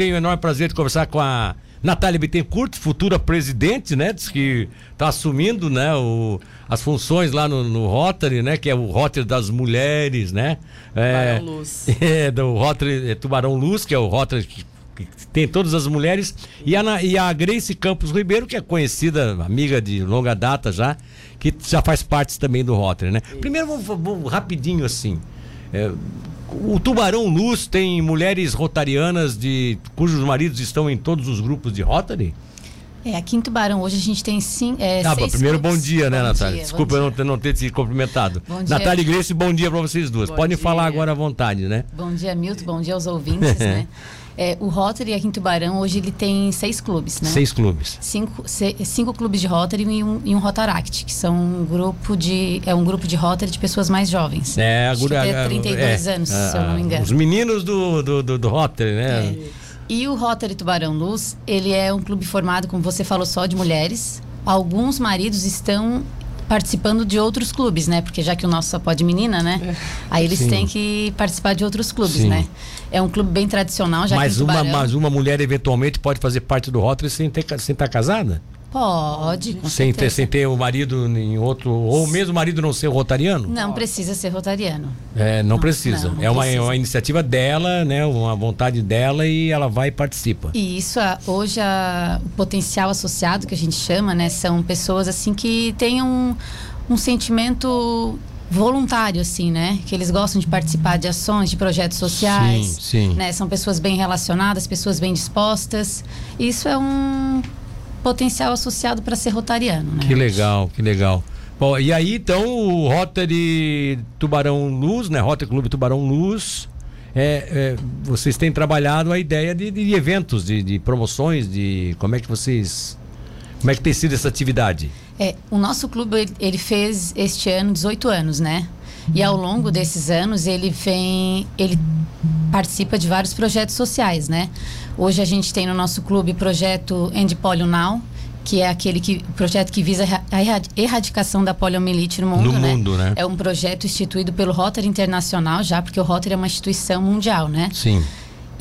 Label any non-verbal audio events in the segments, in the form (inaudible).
tenho o enorme prazer de conversar com a Natália Bittencourt, futura presidente, né? Diz que está assumindo, né, o, as funções lá no, no, Rotary, né? Que é o Rotary das mulheres, né? É, Tubarão Luz. (laughs) É, do Rotary é, Tubarão Luz, que é o Rotary que, que tem todas as mulheres. E a, e a Grace Campos Ribeiro, que é conhecida, amiga de longa data já, que já faz parte também do Rotary, né? Primeiro, vamos, vamos rapidinho assim. É, o Tubarão Luz tem mulheres rotarianas de cujos maridos estão em todos os grupos de Rotary? É, aqui em Tubarão hoje a gente tem sim. É, ah, primeiro bom dia, né, Natália? Dia, Desculpa eu não ter, não ter te cumprimentado. Bom dia. Natália Grace, bom dia para vocês duas. Bom Podem dia. falar agora à vontade, né? Bom dia, Milton, bom dia aos ouvintes, (laughs) né? É, o Rotary aqui em Tubarão, hoje ele tem seis clubes, né? Seis clubes. Cinco, se, cinco clubes de Rotary e um, e um Rotaract, que são um grupo de... É um grupo de Rotary de pessoas mais jovens. É, agora... Até 32 é, anos, se eu não me engano. Os meninos do, do, do, do Rotary, né? É. E o Rotary Tubarão Luz, ele é um clube formado, como você falou, só de mulheres. Alguns maridos estão participando de outros clubes, né? Porque já que o nosso só pode menina, né? É. Aí eles Sim. têm que participar de outros clubes, Sim. né? É um clube bem tradicional, já mas que uma, mas uma mulher eventualmente pode fazer parte do Rotary sem, ter, sem estar casada? Pode. sem ter, sem ter o marido em outro. Ou mesmo o marido não ser rotariano? Não precisa ser rotariano. É, não, não precisa. Não, não é uma, precisa. uma iniciativa dela, né? Uma vontade dela e ela vai e participa. E isso, hoje, a, o potencial associado, que a gente chama, né? São pessoas assim que têm um, um sentimento voluntário, assim, né? Que eles gostam de participar de ações, de projetos sociais. Sim, sim. Né? São pessoas bem relacionadas, pessoas bem dispostas. Isso é um potencial associado para ser rotariano. Né? Que legal, que legal. Bom, e aí então o Rotary Tubarão Luz, né? Rotary Clube Tubarão Luz, é, é, vocês têm trabalhado a ideia de, de eventos, de, de, promoções, de como é que vocês, como é que tem sido essa atividade? É, o nosso clube ele fez este ano 18 anos, né? E ao longo desses anos ele vem, ele participa de vários projetos sociais, né? Hoje a gente tem no nosso clube o projeto End Polio Now, que é aquele que, projeto que visa a erradicação da poliomielite no mundo, no né? mundo, né? É um projeto instituído pelo Rotary Internacional já, porque o Rotary é uma instituição mundial, né? Sim.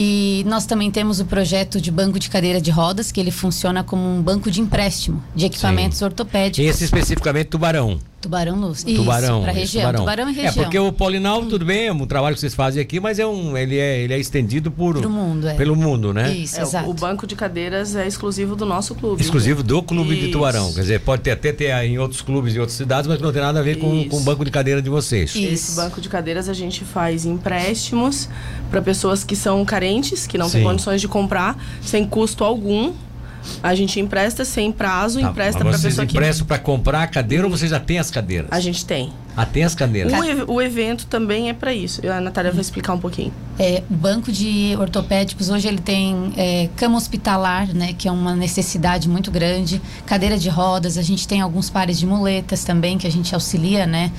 E nós também temos o projeto de banco de cadeira de rodas, que ele funciona como um banco de empréstimo de equipamentos Sim. ortopédicos. Esse especificamente Tubarão. Tubarão Luz. Isso, tubarão. Para região. Tubarão. tubarão e região. É porque o Polinal, tudo bem, é um trabalho que vocês fazem aqui, mas é um, ele, é, ele é estendido por, mundo, é. pelo mundo, né? Isso, é, exato. O banco de cadeiras é exclusivo do nosso clube. Exclusivo do clube Isso. de Tubarão. Quer dizer, pode ter, até ter em outros clubes, em outras cidades, mas não tem nada a ver com, com o banco de cadeira de vocês. Isso. Esse banco de cadeiras a gente faz empréstimos para pessoas que são carentes, que não Sim. têm condições de comprar, sem custo algum a gente empresta sem prazo, tá, empresta para pessoa que. Vocês emprestam para comprar a cadeira ou você já tem as cadeiras? A gente tem. Ah, tem as cadeiras. O, o evento também é para isso. A Natália vai explicar um pouquinho. É, o banco de ortopédicos hoje ele tem é, cama hospitalar, né, que é uma necessidade muito grande, cadeira de rodas, a gente tem alguns pares de muletas também que a gente auxilia, né?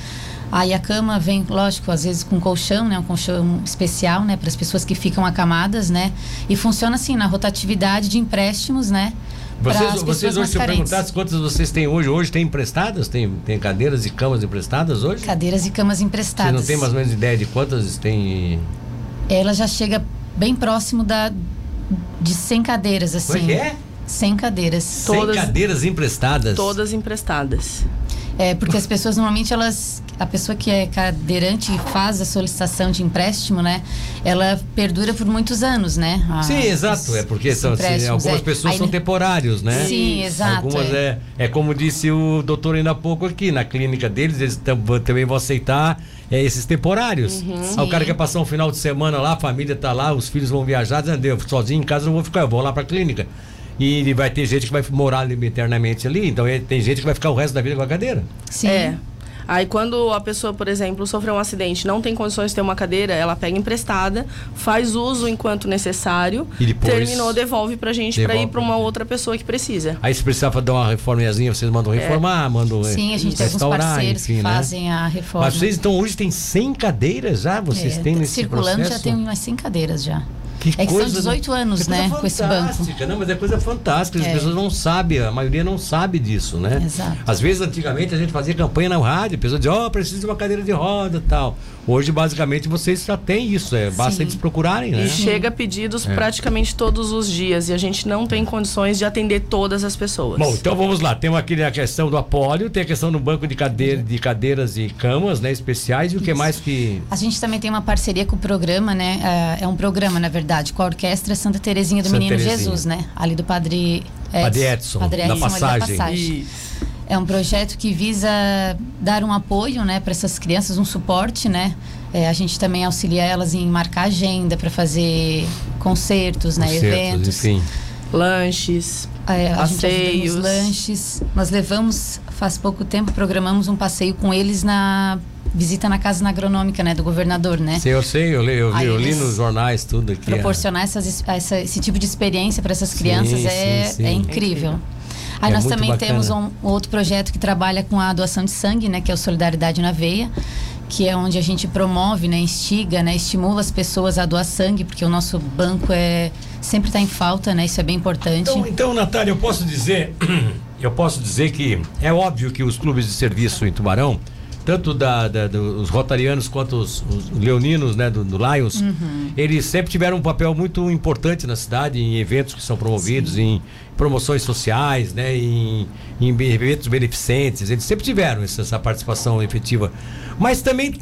Aí a cama vem, lógico, às vezes com colchão, né? Um colchão especial, né? Para as pessoas que ficam acamadas, né? E funciona assim, na rotatividade de empréstimos, né? Vocês, vocês hoje, se eu perguntasse quantas vocês têm hoje, hoje tem emprestadas? Tem, tem cadeiras e camas emprestadas hoje? Cadeiras e camas emprestadas. Você não tem mais ou menos ideia de quantas tem? Ela já chega bem próximo da de 100 cadeiras, assim. Como é que é? 100 cadeiras. 100 todas, cadeiras emprestadas? Todas emprestadas. É, porque as pessoas normalmente elas a pessoa que é cadeirante e faz a solicitação de empréstimo, né? Ela perdura por muitos anos, né? A, Sim, exato. É porque são, assim, algumas é. pessoas Aí, são temporários, né? Sim, exato. Algumas é. é, é como disse o doutor ainda há pouco aqui, na clínica deles, eles também vão aceitar é, esses temporários. Uhum. o cara quer passar um final de semana lá, a família tá lá, os filhos vão viajar, dizendo, eu sozinho em casa não vou ficar, eu vou lá para a clínica. E vai ter gente que vai morar eternamente ali, então tem gente que vai ficar o resto da vida com a cadeira. Sim. É. Aí quando a pessoa, por exemplo, sofreu um acidente, não tem condições de ter uma cadeira, ela pega emprestada, faz uso enquanto necessário, e depois terminou, devolve pra gente para ir para uma outra pessoa que precisa. Aí se precisar dar uma reformazinha, vocês mandam é. reformar, é. mandam Sim, a gente tem alguns parceiros enfim, que né? fazem a reforma. Mas vocês então hoje tem 100 cadeiras já? Vocês é, têm nesse circulando processo? já tem umas 100 cadeiras já. Que é que coisa, são 18 anos, é né, com esse banco. fantástica, Não, mas é coisa fantástica. As É. pessoas não sabem, a maioria não sabe disso, né? Exato. Às vezes, antigamente, a gente fazia campanha na rádio, a pessoa dizia, ó, preciso de uma cadeira de roda e tal. Hoje, basicamente, vocês já têm isso, é, basta Sim. eles procurarem, né? E chega pedidos É. praticamente todos os dias e a gente não tem condições de atender todas as pessoas. Bom, então vamos lá. Tem aqui a questão do apólio, tem a questão do banco de, cadeira, de cadeiras e camas, né, especiais, e o que mais que... A gente também tem uma parceria com o programa, né? É é um programa, na verdade, com a Orquestra Santa Terezinha do Santa Menino Terezinha. Jesus, né? Ali do Padre Edson. Padre Edson, da ali Passagem. Isso. É um projeto que visa dar um apoio, né, para essas crianças, um suporte, né? É, a gente também auxilia elas em marcar agenda para fazer concertos, né, concertos, eventos. Enfim. Lanches. É, Passeios. lanches. Nós levamos, faz pouco tempo, programamos um passeio com eles na visita na casa agronômica, né, do governador, né? Sim, eu sei, eu li, eu li, eu li nos jornais tudo aqui. é. proporcionar essas, essa- esse tipo de experiência para essas crianças Sim, é, sim, sim. é É incrível. Aí É nós também bacana. temos um outro projeto que trabalha com a doação de sangue, né, que é o Solidariedade na Veia, que é onde a gente promove, né, instiga, né, estimula as pessoas a doar sangue, porque o nosso banco é sempre está em falta, né, isso é bem importante. Então, então, Natália, eu posso dizer, (clears throat) eu posso dizer que é óbvio que os clubes de serviço em Tubarão, tanto da, da- dos rotarianos quanto os, os leoninos, né, do, do Lions, Uhum. eles sempre tiveram um papel muito importante na cidade, em eventos que são promovidos, em promoções sociais, né, em, em eventos beneficentes. Eles sempre tiveram essa, essa participação efetiva. Mas também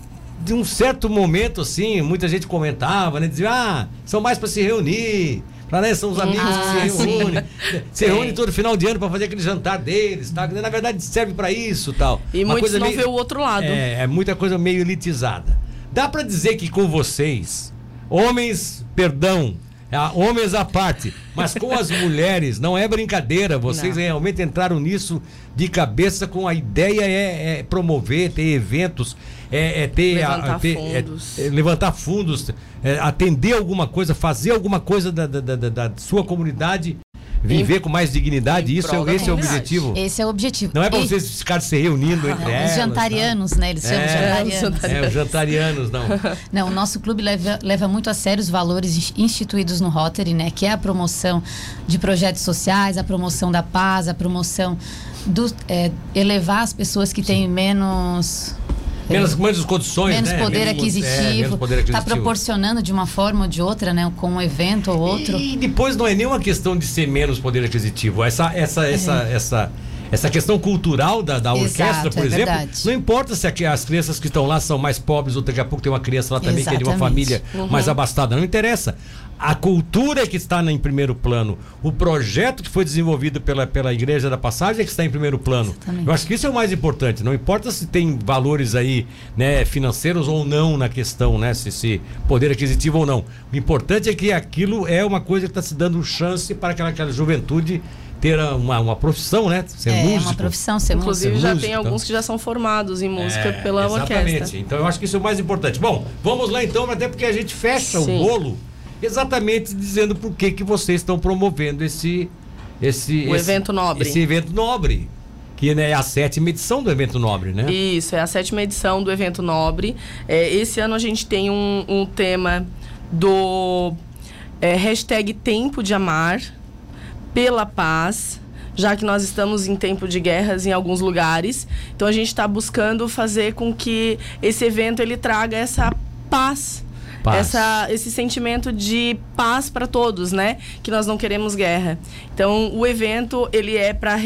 de um certo momento, assim, muita gente comentava, né? Dizia, ah, são mais para se reunir. Pra, né, são os amigos Ah, que se sim. reúnem. Se reúnem todo final de ano para fazer aquele jantar deles, tá? Na verdade, serve para isso tal. E Uma muitos não meio- vê o outro lado. É, é muita coisa meio elitizada. Dá para dizer que com vocês, homens, perdão, ah, homens à parte, mas com as (laughs) mulheres, não é brincadeira. Vocês Não. realmente entraram nisso de cabeça com a ideia é, é promover, ter eventos, é, é ter, a- Levantar ter- é- fundos. é levantar fundos, é, atender alguma coisa, fazer alguma coisa da, da- da- da- sua comunidade, viver com mais dignidade. em Isso é, esse é o objetivo. Esse é o objetivo. Não é para vocês ficarem se reunindo entre Não, elas. os jantarianos, né? Eles chamam É, jantarianos. É, os jantarianos, não. (laughs) Não, o nosso clube leva, leva muito a sério os valores ins- instituídos no Rotary, né? Que é a promoção de projetos sociais, a promoção da paz, a promoção do é, elevar as pessoas que têm menos Menos, menos condições, menos né? poder Menos- é, aquisitivo, menos poder está aquisitivo. proporcionando de uma forma ou de outra, né? Com um evento ou outro. E depois não é nenhuma questão de ser menos poder aquisitivo. Essa, essa, essa, essa, essa questão cultural da, da É. Exato, orquestra, por é exemplo, verdade. não importa se as crianças que estão lá são mais pobres ou daqui a pouco tem uma criança lá também que é de uma Exatamente. família mais abastada. Não interessa. A cultura é que está em primeiro plano. O projeto que foi desenvolvido pela, pela Igreja da Passagem é que está em primeiro plano. Exatamente. Eu acho que isso é o mais importante. Não importa se tem valores aí, né, financeiros ou não na questão, né, se, se poder aquisitivo ou não. O importante é que aquilo é uma coisa que está se dando chance para aquela, aquela juventude ter uma, uma profissão, né? Ser é músico. uma profissão ser Inclusive músico. já tem então. alguns que já são formados em música É, pela exatamente. orquestra. Então eu acho que isso é o mais importante. Bom, vamos lá então, até porque a gente fecha Sim. o bolo exatamente dizendo por que que vocês estão promovendo esse esse esse- evento nobre. Esse evento nobre, que né, é a sétima edição do evento nobre, né? Isso, é a sétima edição do evento Nobre. É, esse ano a gente tem um, um tema do é, hashtag Tempo de Amar pela Paz, já que nós estamos em tempo de guerras em alguns lugares. Então a gente está buscando fazer com que esse evento ele traga essa paz. Paz. Essa, esse sentimento de paz para todos, né? Que nós não queremos guerra. Então, o evento ele é para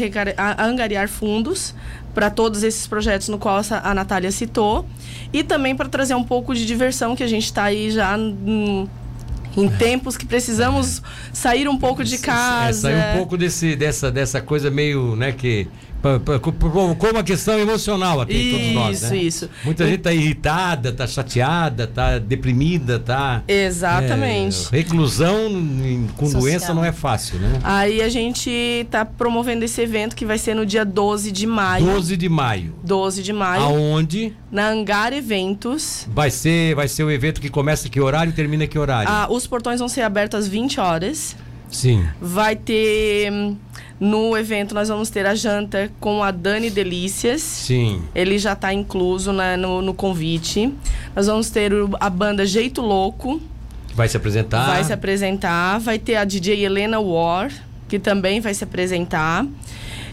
angariar fundos para todos esses projetos no qual a Natália citou e também para trazer um pouco de diversão que a gente está aí já hum, em tempos que precisamos sair um pouco de É, casa. sair um pouco desse, dessa, dessa coisa meio, né, que provocou uma questão emocional aqui em todos nós, Isso, né? isso. Muita gente tá irritada, tá chateada, tá deprimida, tá... Exatamente. É, reclusão com Social. doença não é fácil, né? Aí a gente está promovendo esse evento que vai ser no dia 12 de maio. 12 de maio. 12 de maio, Aonde na Angar Eventos. vai ser, vai ser o evento que começa que horário e termina que horário? Ah, os portões vão ser abertos às 20 horas. Sim. Vai ter. hum, No evento, nós vamos ter a janta com a Dani Delícias. Sim. Ele já está incluso na- no, no convite. Nós vamos ter a banda Jeito Louco. Vai se apresentar. Vai se apresentar. Vai ter a DJ Helena War, que também vai se apresentar.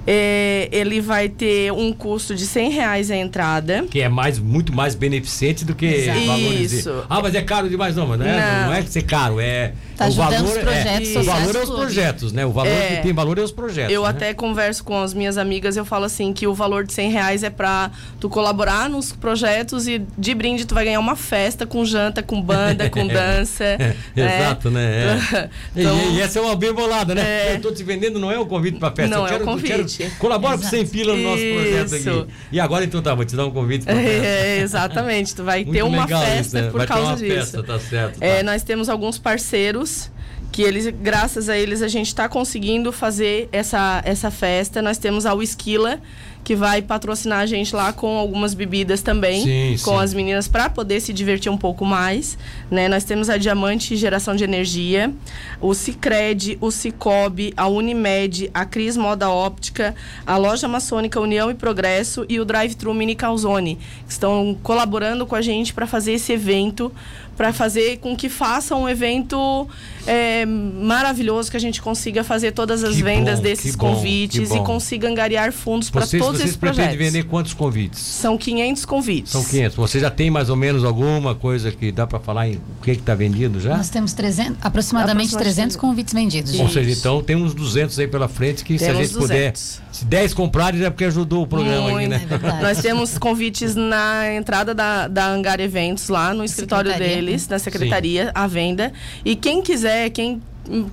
É, ele vai ter um custo de 100 reais a entrada. Que é mais, muito mais beneficente do que valores. Isso. Ah, mas é caro demais, não, mas não é, Não. não é ser caro, é. Tá o ajudando valor os projetos é, O valor é os projetos, né? O valor É. que tem valor é os projetos. Eu né? até converso com as minhas amigas, eu falo assim que o valor de 100 reais é pra tu colaborar nos projetos e de brinde tu vai ganhar uma festa com janta, com banda, com (laughs) dança. né? Exato, né? É. Então, (laughs) e, e essa é uma bem bolada, né? É. Eu tô te vendendo, não é o convite pra festa. Não, eu é o quero, eu convite. quero- colabora com Exato. 100 pila no nosso projeto Isso. aqui. E agora então tá, vou te dar um convite pra (laughs) festa. É, exatamente, tu vai Muito ter uma festa isso, né? por vai causa disso. Festa, tá certo. tá. É, nós temos alguns parceiros things que eles, graças a eles, a gente está conseguindo fazer essa, essa festa. Nós temos a Whiskila, que vai patrocinar a gente lá com algumas bebidas também, Sim, com sim. as meninas para poder se divertir um pouco mais. Né? Nós temos a Diamante Geração de Energia, o Cicred, o Cicobi, a Unimed, a Cris Moda Óptica, a Loja Maçônica União e Progresso e o Drive Thru Mini Calzone, que estão colaborando com a gente para fazer esse evento, para fazer com que faça um evento é, maravilhoso, que a gente consiga fazer todas as Que vendas bom, desses bom, convites e consiga angariar fundos para Vocês, todos vocês esses pretendem projetos. vender quantos convites? São 500 convites. São 500. Você já tem mais ou menos alguma coisa que dá pra falar em o que que tá vendido já? Nós temos 300, aproximadamente Aproximadamente 300 convites vendidos. Ou Isso. seja, então tem uns 200 aí pela frente que se a Temos gente puder, 200. se 10 comprarem é porque ajudou o programa aqui, Muito. né? É. Nós temos convites na entrada da, da Hangar Eventos, lá no escritório Secretaria, deles, né? na secretaria, à venda. E quem quiser, quem,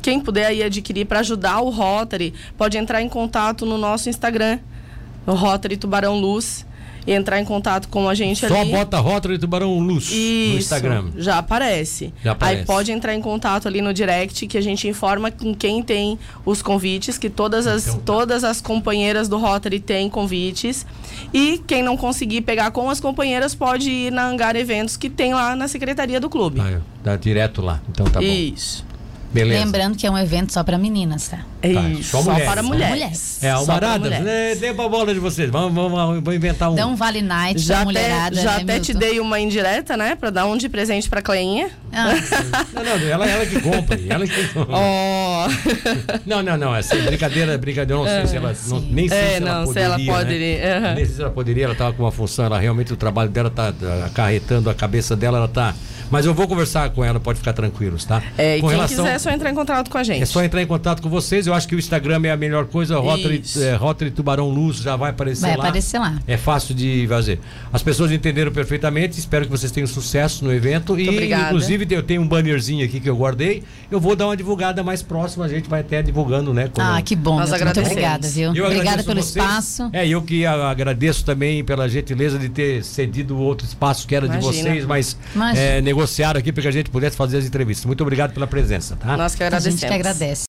quem puder aí adquirir para ajudar o Rotary, pode entrar em contato no nosso Instagram, o Rotary Tubarão Luz, e entrar em contato com a gente Só ali. bota Rotary Tubarão Luz no Isso, Instagram. Já aparece. Já aparece. Aí pode entrar em contato ali no direct que a gente informa com quem tem os convites, que todas as, Então tá. todas as companheiras do Rotary têm convites. E quem não conseguir pegar com as companheiras pode ir na Hangar Eventos que tem lá na secretaria do clube. Tá, tá direto lá. Então tá bom. Isso. Beleza. Lembrando que é um evento só para meninas, tá? É Tá, isso. só Só, mulheres. para Só mulheres. mulheres. É, para né? Dê pra bola de vocês. Vamos, vamos, vamos, vamos inventar um. Dá um Vale Night Já pra até, mulherada. já né, até te Milton? dei uma indireta, né? Pra dar um de presente pra Cleinha. Ah, Não, não, ela, ela que compra. Ela que... Ó. (laughs) Não, não, não. Assim, brincadeira, brincadeira. Eu não sei se ela. Não, nem sei É, se ela não, se poderia. ela pode, né? Nem sei se ela poderia, ela estava com uma função, ela realmente, o trabalho dela está acarretando a cabeça dela, ela tá. Mas eu vou conversar com ela, pode ficar tranquilos, tá? É, e com quem quiser é só entrar em contato com a gente. É só entrar em contato com vocês. Eu acho que o Instagram é a melhor coisa. Rotary, é, Rotary Tubarão Luz já vai aparecer vai lá. aparecer lá. É fácil de fazer. As pessoas entenderam perfeitamente. Espero que vocês tenham sucesso no evento. e, obrigada. inclusive, eu tenho um bannerzinho aqui que eu guardei. Eu vou dar uma divulgada mais próxima. A gente vai até divulgando, né? quando- Ah, que bom. Nós. Muito agradecemos. obrigada, viu? eu Obrigada pelo vocês. espaço. É, eu que agradeço também pela gentileza de ter cedido o outro espaço que era de Imagina. vocês, mas Imagina. é, negociaram aqui para que a gente pudesse fazer as entrevistas. Muito obrigado pela presença, tá? Nós que A gente agradecemos. que agradece.